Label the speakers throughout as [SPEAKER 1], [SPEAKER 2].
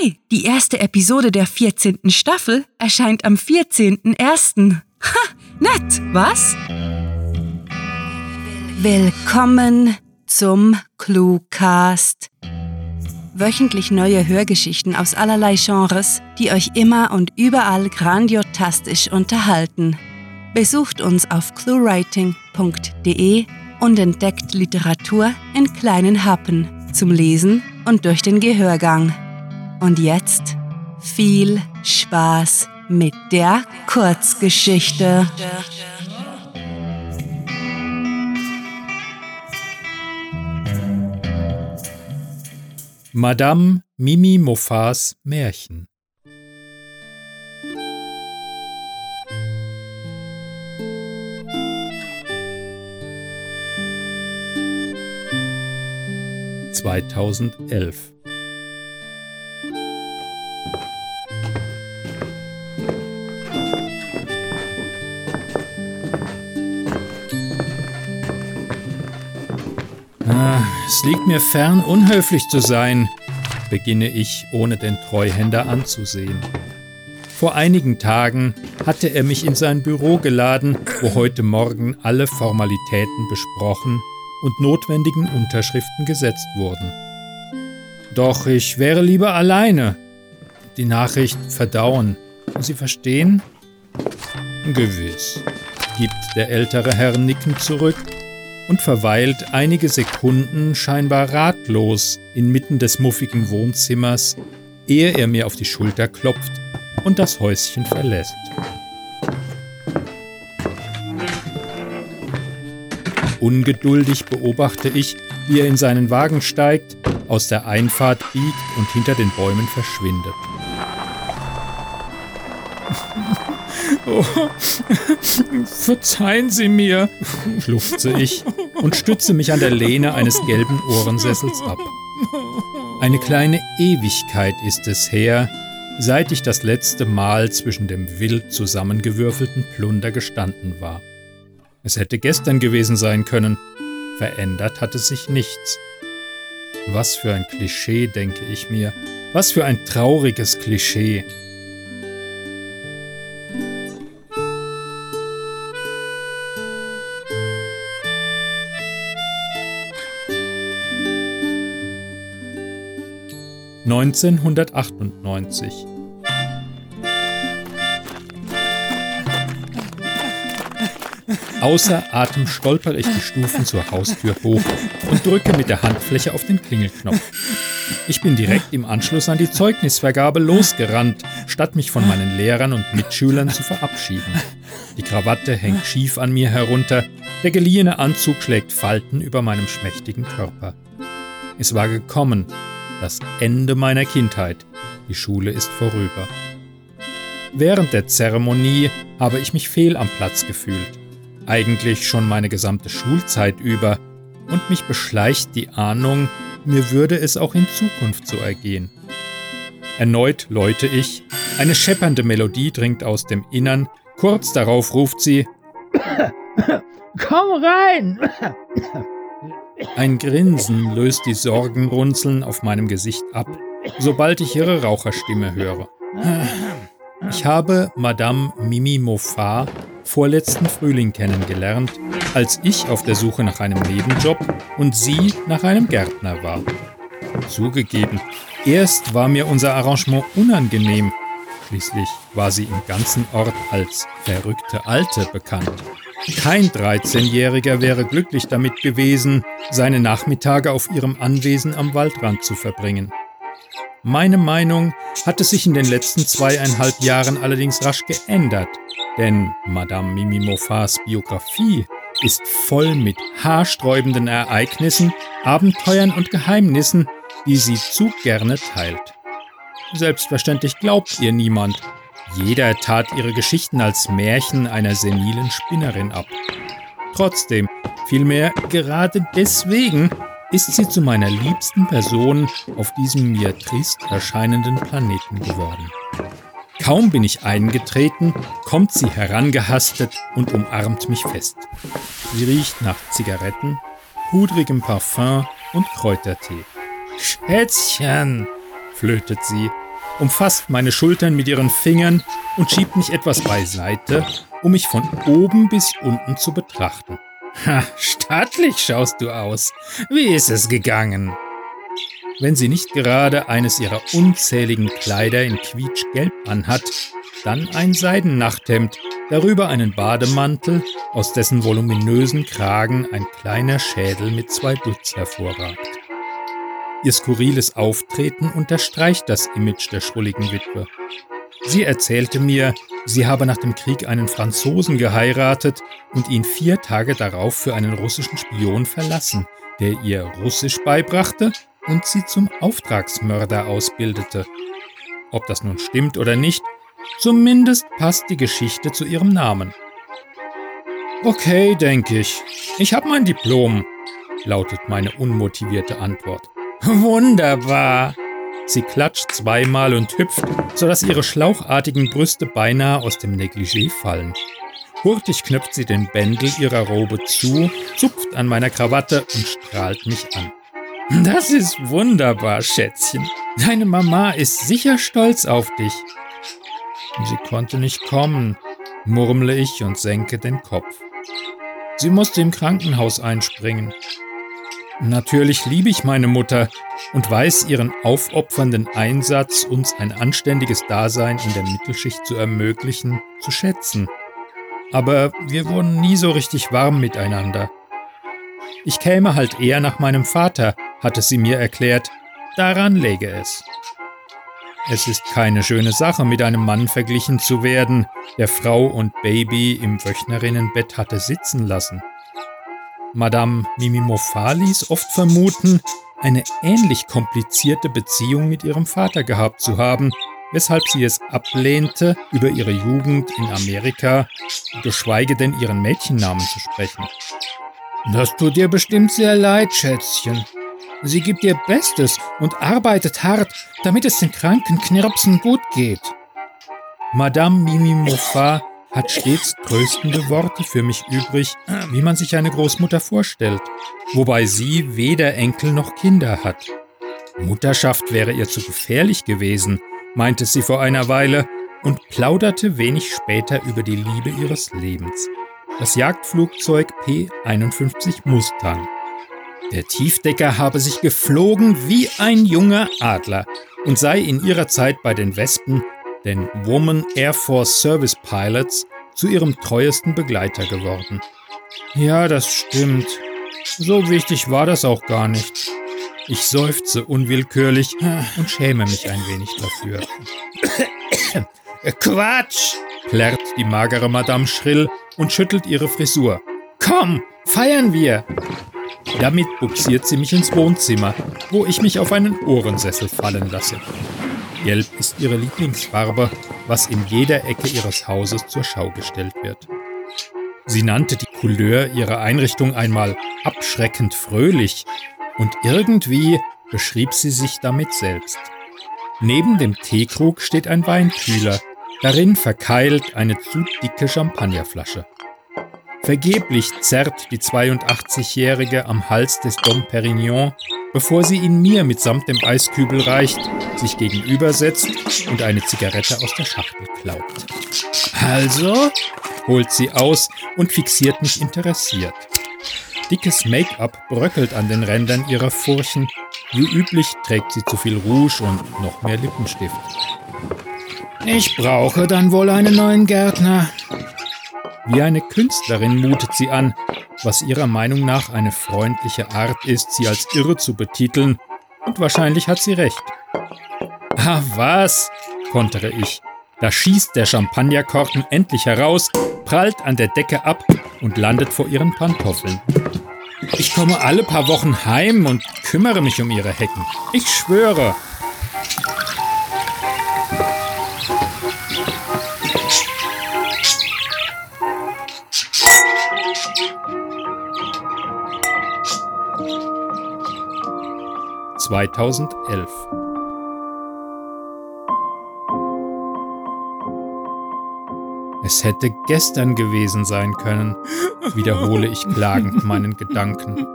[SPEAKER 1] Hey, die erste Episode der 14. Staffel erscheint am 14.01. Ha, nett, was? Willkommen zum Cluecast. Wöchentlich neue Hörgeschichten aus allerlei Genres, die euch immer und überall grandiotastisch unterhalten. Besucht uns auf cluewriting.de und entdeckt Literatur in kleinen Happen zum Lesen und durch den Gehörgang. Und jetzt viel Spaß mit der Kurzgeschichte.
[SPEAKER 2] Madame Mimi Moffats Märchen 2011. es liegt mir fern, unhöflich zu sein, beginne ich, ohne den Treuhänder anzusehen. Vor einigen Tagen hatte er mich in sein Büro geladen, wo heute Morgen alle Formalitäten besprochen und notwendigen Unterschriften gesetzt wurden. Doch ich wäre lieber alleine. Die Nachricht verdauen. Sie verstehen? Gewiss, gibt der ältere Herr nickend zurück und verweilt einige Sekunden scheinbar ratlos inmitten des muffigen Wohnzimmers, ehe er mir auf die Schulter klopft und das Häuschen verlässt. Ungeduldig beobachte ich, wie er in seinen Wagen steigt, aus der Einfahrt biegt und hinter den Bäumen verschwindet. Oh, verzeihen Sie mir, schluchze ich und stütze mich an der Lehne eines gelben Ohrensessels ab. Eine kleine Ewigkeit ist es her, seit ich das letzte Mal zwischen dem wild zusammengewürfelten Plunder gestanden war. Es hätte gestern gewesen sein können. Verändert hatte sich nichts. Was für ein Klischee, denke ich mir. Was für ein trauriges Klischee. Neunzehnhundertachtundneunzig Außer Atem stolper ich die Stufen zur Haustür hoch und drücke mit der Handfläche auf den Klingelknopf. Ich bin direkt im Anschluss an die Zeugnisvergabe losgerannt, statt mich von meinen Lehrern und Mitschülern zu verabschieden. Die Krawatte hängt schief an mir herunter, der geliehene Anzug schlägt Falten über meinem schmächtigen Körper. Es war gekommen, das Ende meiner Kindheit. Die Schule ist vorüber. Während der Zeremonie habe ich mich fehl am Platz gefühlt eigentlich schon meine gesamte Schulzeit über, und mich beschleicht die Ahnung, mir würde es auch in Zukunft so ergehen. Erneut läute ich, eine scheppernde Melodie dringt aus dem Innern, kurz darauf ruft sie Komm rein! Ein Grinsen löst die Sorgenrunzeln auf meinem Gesicht ab, sobald ich ihre Raucherstimme höre. Ich habe Madame Mimi Moffat vorletzten Frühling kennengelernt, als ich auf der Suche nach einem Nebenjob und sie nach einem Gärtner war. Zugegeben, erst war mir unser Arrangement unangenehm, schließlich war sie im ganzen Ort als verrückte Alte bekannt. Kein 13-Jähriger wäre glücklich damit gewesen, seine Nachmittage auf ihrem Anwesen am Waldrand zu verbringen. Meine Meinung hatte sich in den letzten zweieinhalb Jahren allerdings rasch geändert, denn Madame Mimi Moffats Biografie ist voll mit haarsträubenden Ereignissen, Abenteuern und Geheimnissen, die sie zu gerne teilt. Selbstverständlich glaubt ihr niemand. Jeder tat ihre Geschichten als Märchen einer senilen Spinnerin ab. Trotzdem, vielmehr gerade deswegen ist sie zu meiner liebsten Person auf diesem mir trist erscheinenden Planeten geworden. Kaum bin ich eingetreten, kommt sie herangehastet und umarmt mich fest. Sie riecht nach Zigaretten, pudrigem Parfum und Kräutertee. Schätzchen, flötet sie, umfasst meine Schultern mit ihren Fingern und schiebt mich etwas beiseite, um mich von oben bis unten zu betrachten. Ha, stattlich schaust du aus. Wie ist es gegangen? Wenn sie nicht gerade eines ihrer unzähligen Kleider in quietschgelb anhat, dann ein Seidennachthemd, darüber einen Bademantel, aus dessen voluminösen Kragen ein kleiner Schädel mit zwei Dutz hervorragt. Ihr skurriles Auftreten unterstreicht das Image der schrulligen Witwe. Sie erzählte mir, sie habe nach dem Krieg einen Franzosen geheiratet und ihn vier Tage darauf für einen russischen Spion verlassen, der ihr Russisch beibrachte und sie zum Auftragsmörder ausbildete. Ob das nun stimmt oder nicht, zumindest passt die Geschichte zu ihrem Namen. Okay, denke ich. Ich habe mein Diplom, lautet meine unmotivierte Antwort. Wunderbar! Sie klatscht zweimal und hüpft, sodass ihre schlauchartigen Brüste beinahe aus dem Negligé fallen. Hurtig knöpft sie den Bändel ihrer Robe zu, zupft an meiner Krawatte und strahlt mich an. Das ist wunderbar, Schätzchen. Deine Mama ist sicher stolz auf dich. Sie konnte nicht kommen, murmle ich und senke den Kopf. Sie musste im Krankenhaus einspringen. Natürlich liebe ich meine Mutter und weiß ihren aufopfernden Einsatz, uns ein anständiges Dasein in der Mittelschicht zu ermöglichen, zu schätzen. Aber wir wurden nie so richtig warm miteinander. Ich käme halt eher nach meinem Vater, hatte sie mir erklärt, daran läge es. Es ist keine schöne Sache, mit einem Mann verglichen zu werden, der Frau und Baby im Wöchnerinnenbett hatte sitzen lassen. Madame Mimimofa ließ oft vermuten, eine ähnlich komplizierte Beziehung mit ihrem Vater gehabt zu haben, weshalb sie es ablehnte, über ihre Jugend in Amerika, geschweige denn ihren Mädchennamen zu sprechen. Das tut dir bestimmt sehr leid, Schätzchen. Sie gibt ihr Bestes und arbeitet hart, damit es den kranken Knirpsen gut geht. Madame Mimimofa hat stets tröstende Worte für mich übrig, wie man sich eine Großmutter vorstellt, wobei sie weder Enkel noch Kinder hat. Mutterschaft wäre ihr zu gefährlich gewesen, meinte sie vor einer Weile und plauderte wenig später über die Liebe ihres Lebens. Das Jagdflugzeug P-51 Mustang. Der Tiefdecker habe sich geflogen wie ein junger Adler und sei in ihrer Zeit bei den Wespen den Woman Air Force Service Pilots, zu ihrem treuesten Begleiter geworden. Ja, das stimmt. So wichtig war das auch gar nicht. Ich seufze unwillkürlich und schäme mich ein wenig dafür. Quatsch! plärrt die magere Madame schrill und schüttelt ihre Frisur. Komm, feiern wir! Damit buxiert sie mich ins Wohnzimmer, wo ich mich auf einen Ohrensessel fallen lasse. Gelb ist ihre Lieblingsfarbe, was in jeder Ecke ihres Hauses zur Schau gestellt wird. Sie nannte die Couleur ihrer Einrichtung einmal abschreckend fröhlich und irgendwie beschrieb sie sich damit selbst. Neben dem Teekrug steht ein Weinkühler, darin verkeilt eine zu dicke Champagnerflasche. Vergeblich zerrt die 82-Jährige am Hals des Dom Perignon, bevor sie ihn mir mitsamt dem Eiskübel reicht, sich gegenübersetzt und eine Zigarette aus der Schachtel klaut. Also, holt sie aus und fixiert mich interessiert. Dickes Make-up bröckelt an den Rändern ihrer Furchen. Wie üblich trägt sie zu viel Rouge und noch mehr Lippenstift. Ich brauche dann wohl einen neuen Gärtner, wie eine Künstlerin mutet sie an, was ihrer Meinung nach eine freundliche Art ist, sie als irre zu betiteln, und wahrscheinlich hat sie recht. Ah, was? kontere ich. Da schießt der Champagnerkorken endlich heraus, prallt an der Decke ab und landet vor ihren Pantoffeln. Ich komme alle paar Wochen heim und kümmere mich um ihre Hecken. Ich schwöre. 2011. Es hätte gestern gewesen sein können, wiederhole ich klagend meinen Gedanken.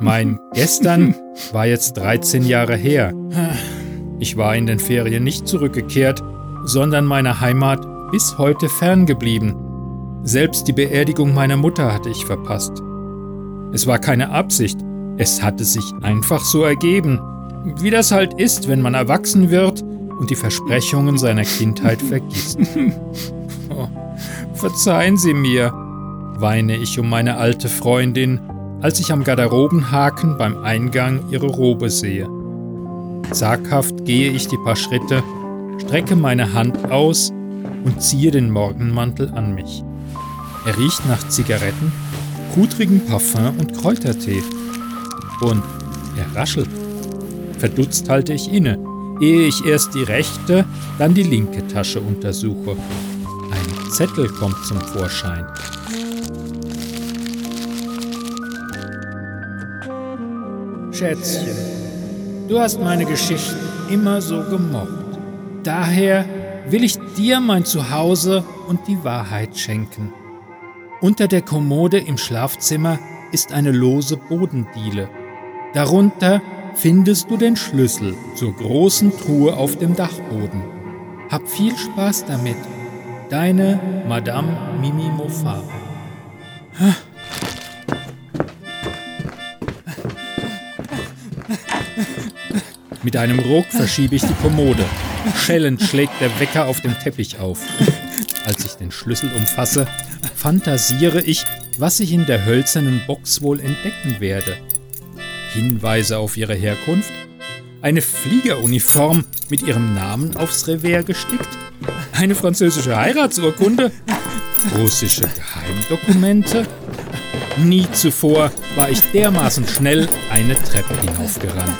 [SPEAKER 2] Mein gestern war jetzt 13 Jahre her. Ich war in den Ferien nicht zurückgekehrt, sondern meiner Heimat bis heute ferngeblieben. Selbst die Beerdigung meiner Mutter hatte ich verpasst. Es war keine Absicht, es hatte sich einfach so ergeben, wie das halt ist, wenn man erwachsen wird und die Versprechungen seiner Kindheit vergisst. oh, verzeihen Sie mir, weine ich um meine alte Freundin, als ich am Garderobenhaken beim Eingang ihre Robe sehe. Zaghaft gehe ich die paar Schritte, strecke meine Hand aus und ziehe den Morgenmantel an mich. Er riecht nach Zigaretten, pudrigen Parfum und Kräutertee. Und er raschelt. Verdutzt halte ich inne, ehe ich erst die rechte, dann die linke Tasche untersuche. Ein Zettel kommt zum Vorschein. Schätzchen, du hast meine Geschichten immer so gemocht. Daher will ich dir mein Zuhause und die Wahrheit schenken. Unter der Kommode im Schlafzimmer ist eine lose Bodendiele. Darunter findest du den Schlüssel zur großen Truhe auf dem Dachboden. Hab viel Spaß damit. Deine Madame Mimi Moffat. Mit einem Ruck verschiebe ich die Kommode. Schellend schlägt der Wecker auf dem Teppich auf. Als ich den Schlüssel umfasse, fantasiere ich, was ich in der hölzernen Box wohl entdecken werde. Hinweise auf ihre Herkunft? Eine Fliegeruniform mit ihrem Namen aufs Revers gestickt? Eine französische Heiratsurkunde? Russische Geheimdokumente? Nie zuvor war ich dermaßen schnell eine Treppe hinaufgerannt.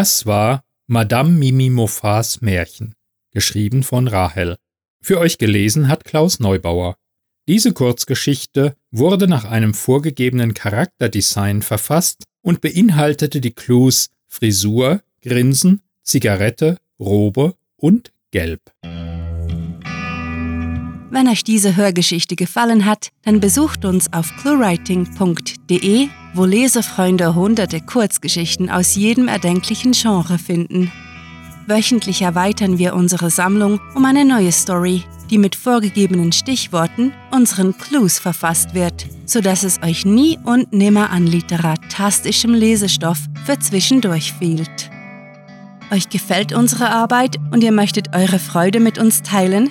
[SPEAKER 2] Das war Madame Mimi Moffats Märchen, geschrieben von Rahel. Für euch gelesen hat Klaus Neubauer. Diese Kurzgeschichte wurde nach einem vorgegebenen Charakterdesign verfasst und beinhaltete die Clues Frisur, Grinsen, Zigarette, Robe und Gelb.
[SPEAKER 1] Wenn euch diese Hörgeschichte gefallen hat, dann besucht uns auf cluewriting.de, wo Lesefreunde hunderte Kurzgeschichten aus jedem erdenklichen Genre finden. Wöchentlich erweitern wir unsere Sammlung um eine neue Story, die mit vorgegebenen Stichworten, unseren Clues verfasst wird, sodass es euch nie und nimmer an literatastischem Lesestoff für zwischendurch fehlt. Euch gefällt unsere Arbeit und ihr möchtet eure Freude mit uns teilen?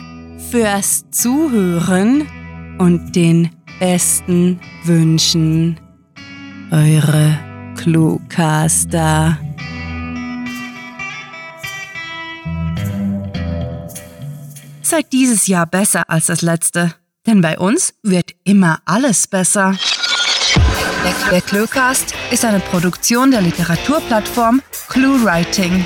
[SPEAKER 1] fürs Zuhören und den besten Wünschen. Eure Cluecaster. Seid dieses Jahr besser als das letzte, denn bei uns wird immer alles besser. Der, Cluecast ist eine Produktion der Literaturplattform ClueWriting.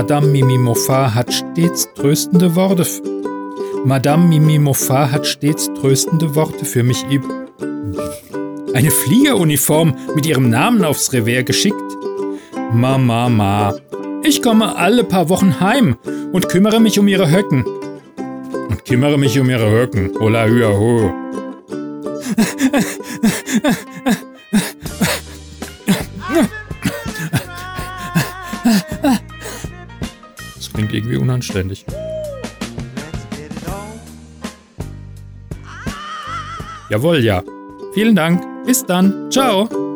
[SPEAKER 2] Madame Mimi Moffat hat stets tröstende Worte. Madame Mimi Moffat hat stets tröstende Worte für mich üb. Eine Fliegeruniform mit ihrem Namen aufs Revers geschickt. Mama, ma. Ich komme alle paar Wochen heim und kümmere mich um ihre Höcken. Und kümmere mich um ihre Höcken. Hola, hua, ho. irgendwie unanständig. Jawohl, ja. Vielen Dank. Bis dann. Ciao.